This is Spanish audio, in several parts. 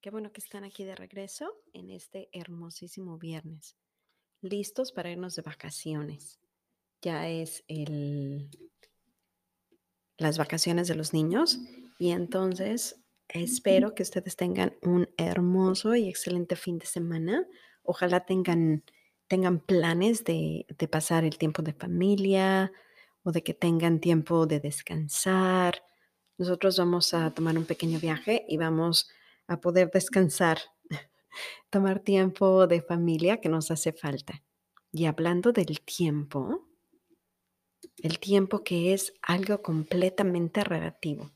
Qué bueno que están aquí de regreso en este hermosísimo viernes, listos para irnos de vacaciones. Ya es el, las vacaciones de los niños y entonces espero que ustedes tengan un hermoso y excelente fin de semana. Ojalá tengan, tengan planes de, de pasar el tiempo de familia o de que tengan tiempo de descansar. Nosotros vamos a tomar un pequeño viaje y vamos a poder descansar, tomar tiempo de familia que nos hace falta. Y hablando del tiempo, el tiempo que es algo completamente relativo.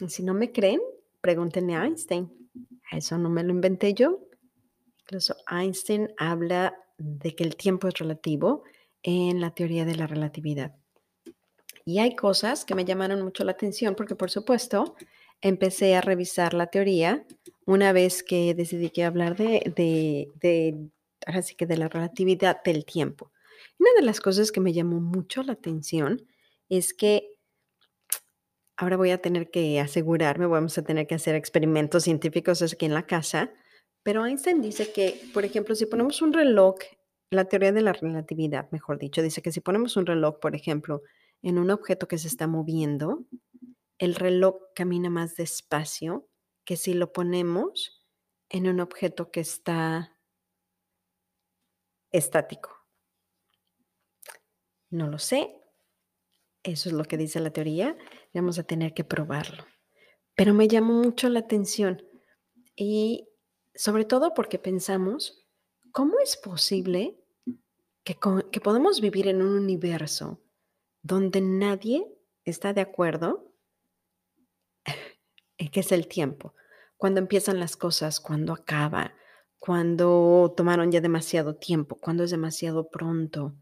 Y si no me creen, pregúntenle a Einstein. Eso no me lo inventé yo. Incluso Einstein habla de que el tiempo es relativo en la teoría de la relatividad. Y hay cosas que me llamaron mucho la atención porque, por supuesto, empecé a revisar la teoría una vez que decidí que hablar de, de, de, que de la relatividad del tiempo. Una de las cosas que me llamó mucho la atención es que ahora voy a tener que asegurarme, vamos a tener que hacer experimentos científicos aquí en la casa, pero Einstein dice que, por ejemplo, si ponemos un reloj, la teoría de la relatividad, mejor dicho, dice que si ponemos un reloj, por ejemplo, en un objeto que se está moviendo, el reloj camina más despacio que si lo ponemos en un objeto que está estático. No lo sé. Eso es lo que dice la teoría. Vamos a tener que probarlo. Pero me llamó mucho la atención y sobre todo porque pensamos, ¿cómo es posible que, que podamos vivir en un universo donde nadie está de acuerdo eh, que es el tiempo. Cuando empiezan las cosas, cuando acaba, cuando tomaron ya demasiado tiempo, cuando es demasiado pronto,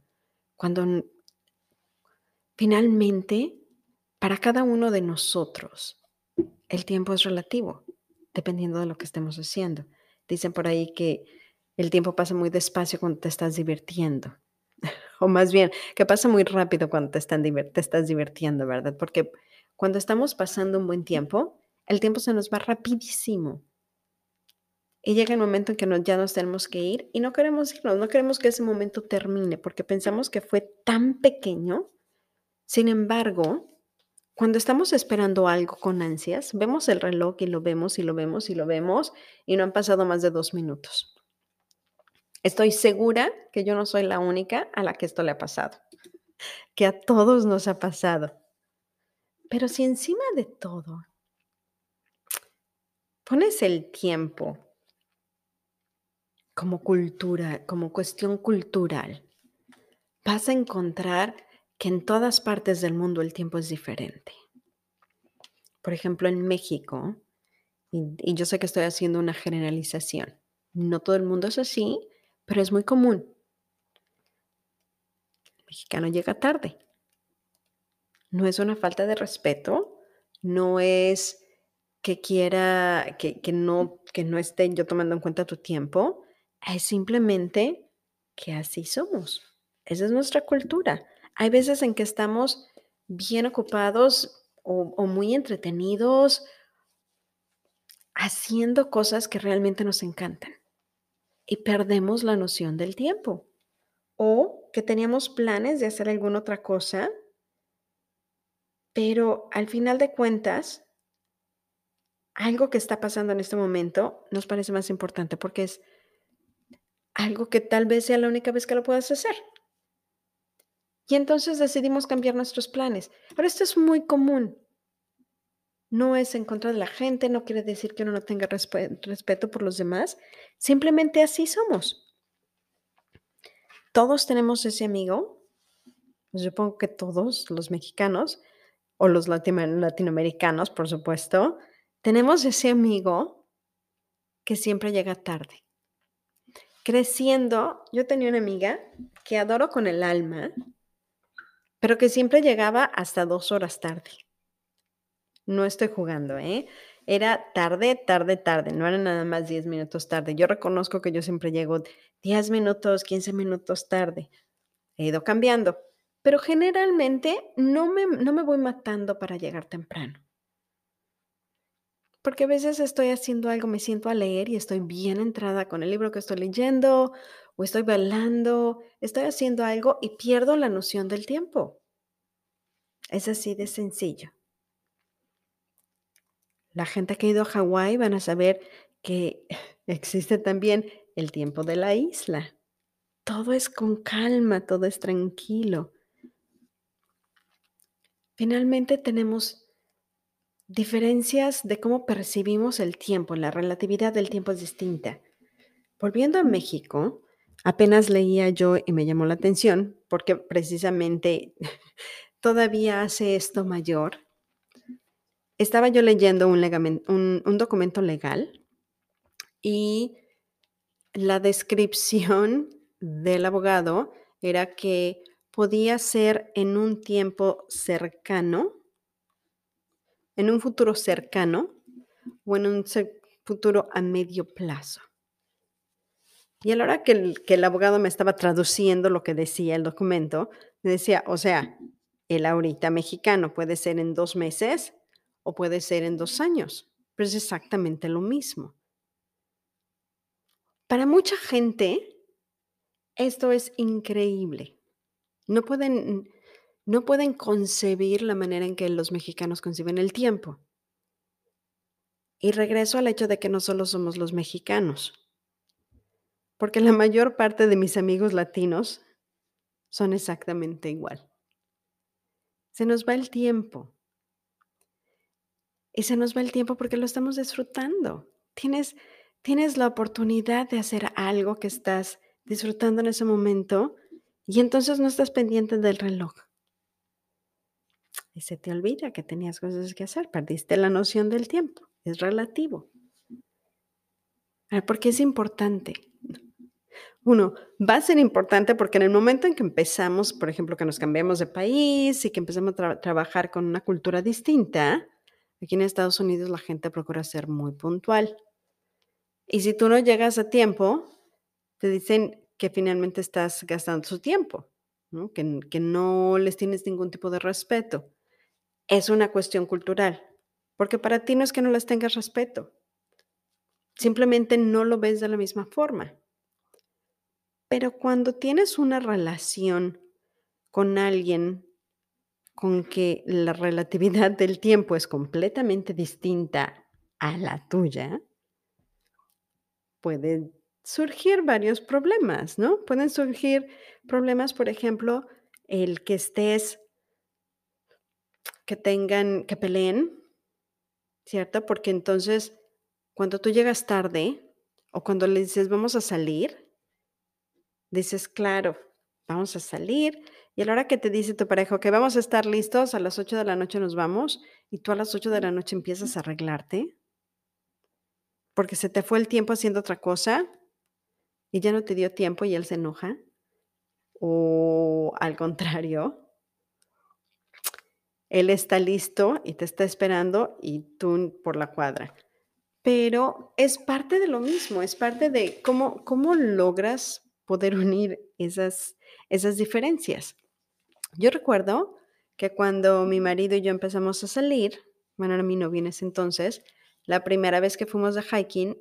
cuando finalmente para cada uno de nosotros el tiempo es relativo, dependiendo de lo que estemos haciendo. Dicen por ahí que el tiempo pasa muy despacio cuando te estás divirtiendo. o más bien, que pasa muy rápido cuando te, te estás divirtiendo, ¿verdad? Porque cuando estamos pasando un buen tiempo, el tiempo se nos va rapidísimo. Y llega el momento en que ya nos tenemos que ir y no queremos irnos, no queremos que ese momento termine porque pensamos que fue tan pequeño. Sin embargo, cuando estamos esperando algo con ansias, vemos el reloj y lo vemos y lo vemos y lo vemos y no han pasado más de dos minutos. Estoy segura que yo no soy la única a la que esto le ha pasado, que a todos nos ha pasado. Pero si encima de todo pones el tiempo como cultura, como cuestión cultural, vas a encontrar que en todas partes del mundo el tiempo es diferente. Por ejemplo, en México, y, yo sé que estoy haciendo una generalización, no todo el mundo es así, pero es muy común. El mexicano llega tarde. No es una falta de respeto, no es que quiera, que, no, que no esté yo tomando en cuenta tu tiempo, es simplemente que así somos. Esa es nuestra cultura. Hay veces en que estamos bien ocupados o, o muy entretenidos haciendo cosas que realmente nos encantan y perdemos la noción del tiempo. O que teníamos planes de hacer alguna otra cosa, pero al final de cuentas algo que está pasando en este momento nos parece más importante porque es algo que tal vez sea la única vez que lo puedas hacer. Y entonces decidimos cambiar nuestros planes. Pero esto es muy común. No es en contra de la gente, no quiere decir que uno no tenga respeto por los demás. Simplemente así somos. Todos tenemos ese amigo. Supongo que todos los mexicanos o los latinoamericanos, por supuesto, tenemos ese amigo que siempre llega tarde. Creciendo, yo tenía una amiga que adoro con el alma, pero que siempre llegaba hasta dos horas tarde. No estoy jugando, ¿eh? Era tarde, tarde, tarde, no era nada más 10 minutos tarde. Yo reconozco que yo siempre llego 10 minutos, 15 minutos tarde. He ido cambiando, pero generalmente no me, no me voy matando para llegar temprano. Porque a veces estoy haciendo algo, me siento a leer y estoy bien entrada con el libro que estoy leyendo o estoy bailando, estoy haciendo algo y pierdo la noción del tiempo. Es así de sencillo. La gente que ha ido a Hawái van a saber que existe también el tiempo de la isla. Todo es con calma, todo es tranquilo. Finalmente tenemos diferencias de cómo percibimos el tiempo, la relatividad del tiempo es distinta. Volviendo a México, apenas leía yo y me llamó la atención porque precisamente todavía hace esto mayor. Estaba yo leyendo un, un documento legal y la descripción del abogado era que podía ser en un tiempo cercano, en un futuro cercano o en un futuro a medio plazo. Y a la hora que el, abogado me estaba traduciendo lo que decía el documento, me decía, o sea, el ahorita mexicano puede ser en dos meses o puede ser en dos años, pero es exactamente lo mismo. Para mucha gente, esto es increíble. No pueden, no pueden concebir la manera en que los mexicanos conciben el tiempo. Y regreso al hecho de que no solo somos los mexicanos, porque la mayor parte de mis amigos latinos son exactamente igual. Se nos va el tiempo. Y se nos va el tiempo porque lo estamos disfrutando. Tienes, tienes la oportunidad de hacer algo que estás disfrutando en ese momento y entonces no estás pendiente del reloj. Y se te olvida que tenías cosas que hacer, perdiste la noción del tiempo, es relativo. ¿Por qué es importante? Uno, va a ser importante porque en el momento en que empezamos, por ejemplo, que nos cambiamos de país y que empezamos a trabajar con una cultura distinta, aquí en Estados Unidos la gente procura ser muy puntual. Y si tú no llegas a tiempo, te dicen, que finalmente estás gastando su tiempo, Que, que no les tienes ningún tipo de respeto. Es una cuestión cultural, porque para ti no es que no les tengas respeto, simplemente no lo ves de la misma forma. Pero cuando tienes una relación con alguien con que la relatividad del tiempo es completamente distinta a la tuya, puede surgir varios problemas, ¿no? Pueden surgir problemas, por ejemplo, el que estés, que tengan, que peleen, ¿cierto? Porque entonces, cuando tú llegas tarde o cuando le dices, vamos a salir, dices, claro, vamos a salir. Y a la hora que te dice tu pareja, que vamos a estar listos, a las 8 de la noche nos vamos, y tú a las 8 de la noche empiezas a arreglarte, porque se te fue el tiempo haciendo otra cosa, y ya no te dio tiempo y él se enoja. O al contrario, él está listo y te está esperando y tú por la cuadra. Pero es parte de lo mismo, es parte de cómo, cómo logras poder unir esas, esas diferencias. Yo recuerdo que cuando mi marido y yo empezamos a salir, bueno, era mi novio en ese entonces, la primera vez que fuimos de hiking,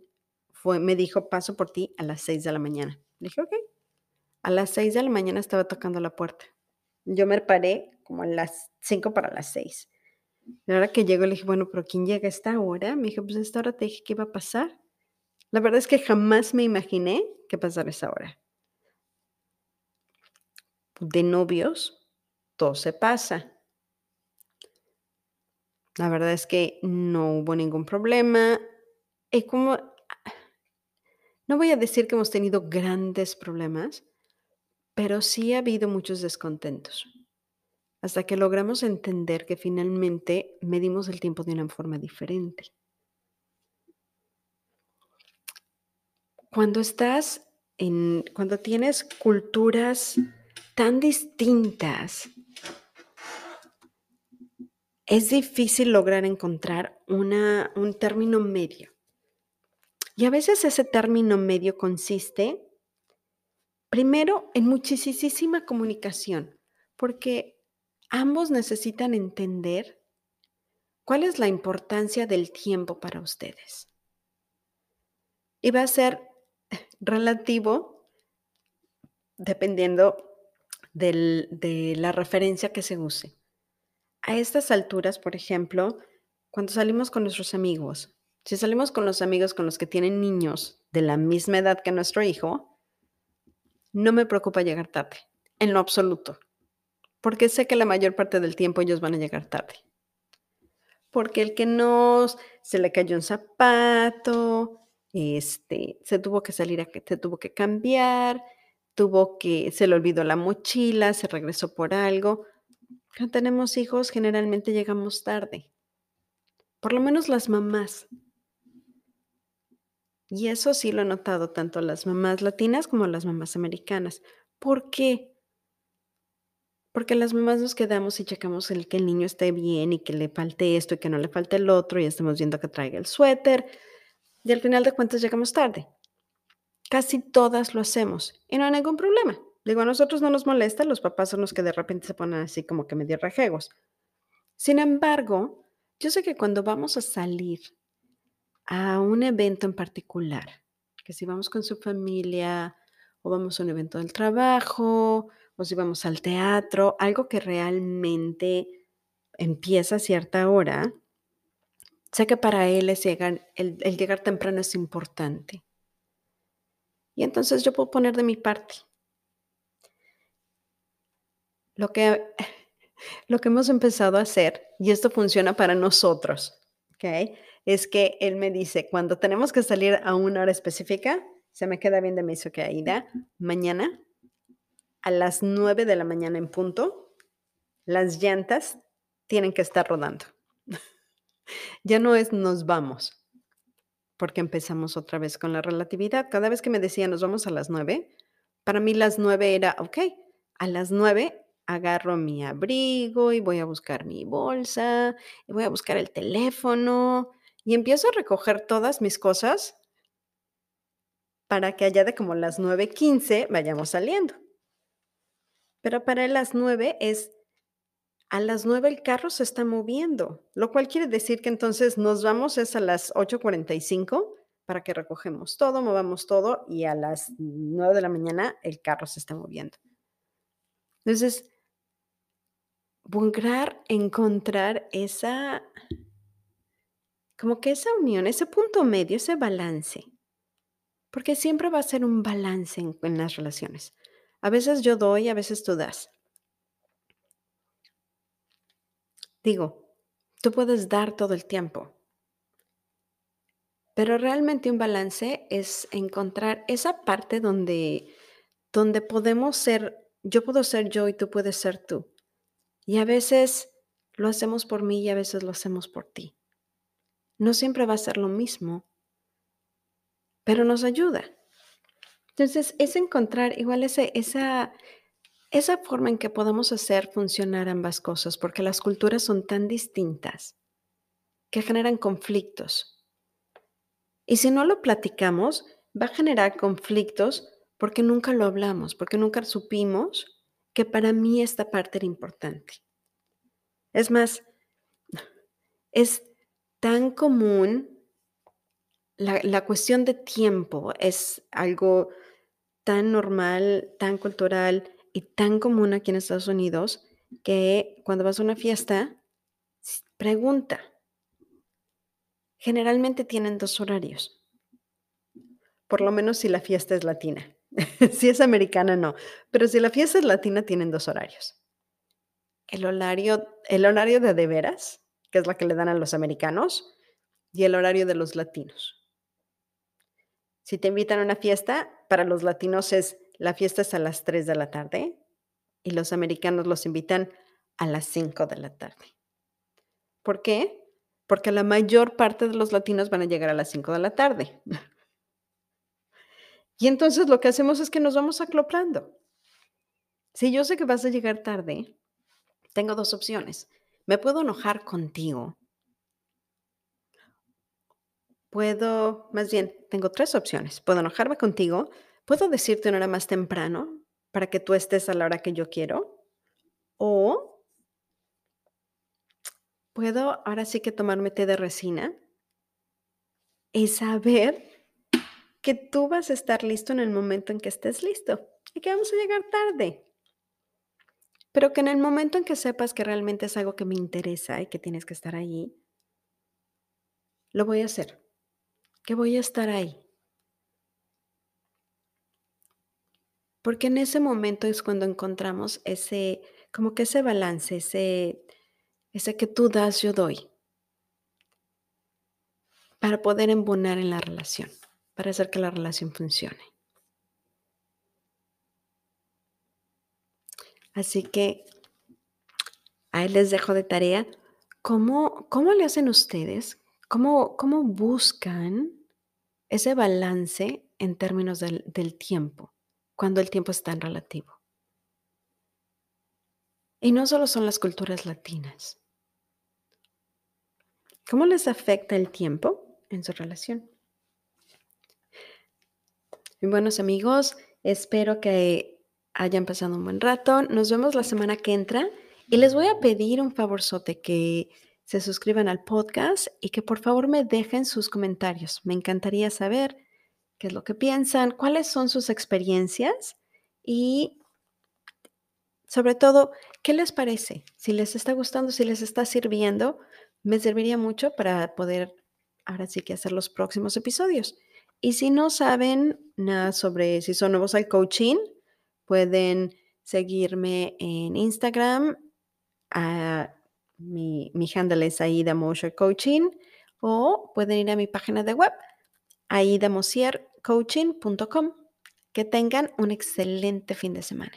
me dijo, paso por ti a las 6 de la mañana. Le dije, ok. A las 6 de la mañana estaba tocando la puerta. Yo me paré como a las 5 para las 6. La hora que llego le dije, bueno, pero ¿quién llega a esta hora? Me dijo, pues a esta hora te dije que iba a pasar. La verdad es que jamás me imaginé que pasara esa hora. De novios, todo se pasa. La verdad es que no hubo ningún problema. Y como no voy a decir que hemos tenido grandes problemas, pero sí ha habido muchos descontentos. Hasta que logramos entender que finalmente medimos el tiempo de una forma diferente. Cuando estás en cuando tienes culturas tan distintas es difícil lograr encontrar una un término medio. Y a veces ese término medio consiste primero en muchisisísima comunicación, porque ambos necesitan entender cuál es la importancia del tiempo para ustedes. Y va a ser relativo dependiendo de la referencia que se use. A estas alturas, por ejemplo, cuando salimos con nuestros amigos, si salimos con los amigos con los que tienen niños de la misma edad que nuestro hijo, no me preocupa llegar tarde, en lo absoluto, porque sé que la mayor parte del tiempo ellos van a llegar tarde. Porque el que no se le cayó un zapato, este, se tuvo que salir a se tuvo que cambiar, tuvo que se le olvidó la mochila, se regresó por algo. Cuando tenemos hijos, generalmente llegamos tarde. Por lo menos las mamás. Y eso sí lo he notado tanto las mamás latinas como las mamás americanas. ¿Por qué? Porque las mamás nos quedamos y checamos el que el niño esté bien y que le falte esto y que no le falte el otro y estamos viendo que traiga el suéter. Y al final de cuentas llegamos tarde. Casi todas lo hacemos y no hay ningún problema. Digo, a nosotros no nos molesta, los papás son los que de repente se ponen así como que medio rejegos. Sin embargo, yo sé que cuando vamos a salir a un evento en particular, que si vamos con su familia o vamos a un evento del trabajo o si vamos al teatro, algo que realmente empieza a cierta hora, sé que para él es llegar, el, llegar temprano es importante. Y entonces yo puedo poner de mi parte. Lo que, lo que hemos empezado a hacer, y esto funciona para nosotros, ¿ok? Es que él me dice, cuando tenemos que salir a una hora específica, se me queda bien de me que Aida, mañana a las 9 de la mañana en punto, las llantas tienen que estar rodando. ya no es nos vamos, porque empezamos otra vez con la relatividad. Cada vez que me decía nos vamos a las 9, para mí las 9 era, ok, a las 9 agarro mi abrigo y voy a buscar mi bolsa, y voy a buscar el teléfono, y empiezo a recoger todas mis cosas para que allá de como las 9:15 vayamos saliendo. Pero para las 9 es, a las 9 el carro se está moviendo, lo cual quiere decir que entonces nos vamos es a las 8:45 para que recogemos todo, movamos todo y a las 9 de la mañana el carro se está moviendo. Entonces, lograr encontrar esa como que esa unión, ese punto medio, ese balance. Porque siempre va a ser un balance en, las relaciones. A veces yo doy, a veces tú das. Digo, tú puedes dar todo el tiempo. Pero realmente un balance es encontrar esa parte donde, donde podemos ser, yo puedo ser yo y tú puedes ser tú. Y a veces lo hacemos por mí y a veces lo hacemos por ti no siempre va a ser lo mismo, pero nos ayuda. Entonces, es encontrar igual ese, esa, esa forma en que podamos hacer funcionar ambas cosas, porque las culturas son tan distintas que generan conflictos. Y si no lo platicamos, va a generar conflictos porque nunca lo hablamos, porque nunca supimos que para mí esta parte era importante. Es más, es tan común, la, cuestión de tiempo es algo tan normal, tan cultural y tan común aquí en Estados Unidos que cuando vas a una fiesta, pregunta. Generalmente tienen dos horarios. por lo menos si la fiesta es latina. si es americana, no. Pero si la fiesta es latina, tienen dos horarios. El horario, el horario de de veras, que es la que le dan a los americanos, y el horario de los latinos. Si te invitan a una fiesta, para los latinos es la fiesta es a las 3 de la tarde y los americanos los invitan a las 5 de la tarde. ¿Por qué? Porque la mayor parte de los latinos van a llegar a las 5 de la tarde. Y entonces lo que hacemos es que nos vamos acoplando. Si yo sé que vas a llegar tarde, tengo dos opciones. Me puedo enojar contigo. Puedo, más bien, tengo tres opciones. Puedo enojarme contigo, puedo decirte una hora más temprano para que tú estés a la hora que yo quiero. O puedo ahora sí que tomarme té de resina y saber que tú vas a estar listo en el momento en que estés listo y que vamos a llegar tarde. Pero que en el momento en que sepas que realmente es algo que me interesa y que tienes que estar ahí, lo voy a hacer. Que voy a estar ahí. Porque en ese momento es cuando encontramos ese, como que ese balance, ese, ese que tú das, yo doy, para poder embonar en la relación para hacer que la relación funcione. Así que ahí les dejo de tarea cómo, cómo le hacen ustedes, cómo, cómo buscan ese balance en términos del, tiempo, cuando el tiempo es tan relativo. Y no solo son las culturas latinas. ¿Cómo les afecta el tiempo en su relación? buenos amigos, espero que hayan pasado un buen rato. Nos vemos la semana que entra y les voy a pedir un favorzote que se suscriban al podcast y que por favor me dejen sus comentarios. Me encantaría saber qué es lo que piensan, cuáles son sus experiencias y sobre todo, ¿qué les parece? Si les está gustando, si les está sirviendo, me serviría mucho para poder ahora sí que hacer los próximos episodios. Y si no saben nada sobre si son nuevos al coaching, pueden seguirme en Instagram. Ah, mi, mi handle es Aida Mosher Coaching o pueden ir a mi página de web aidamosiercoaching.com. Que tengan un excelente fin de semana.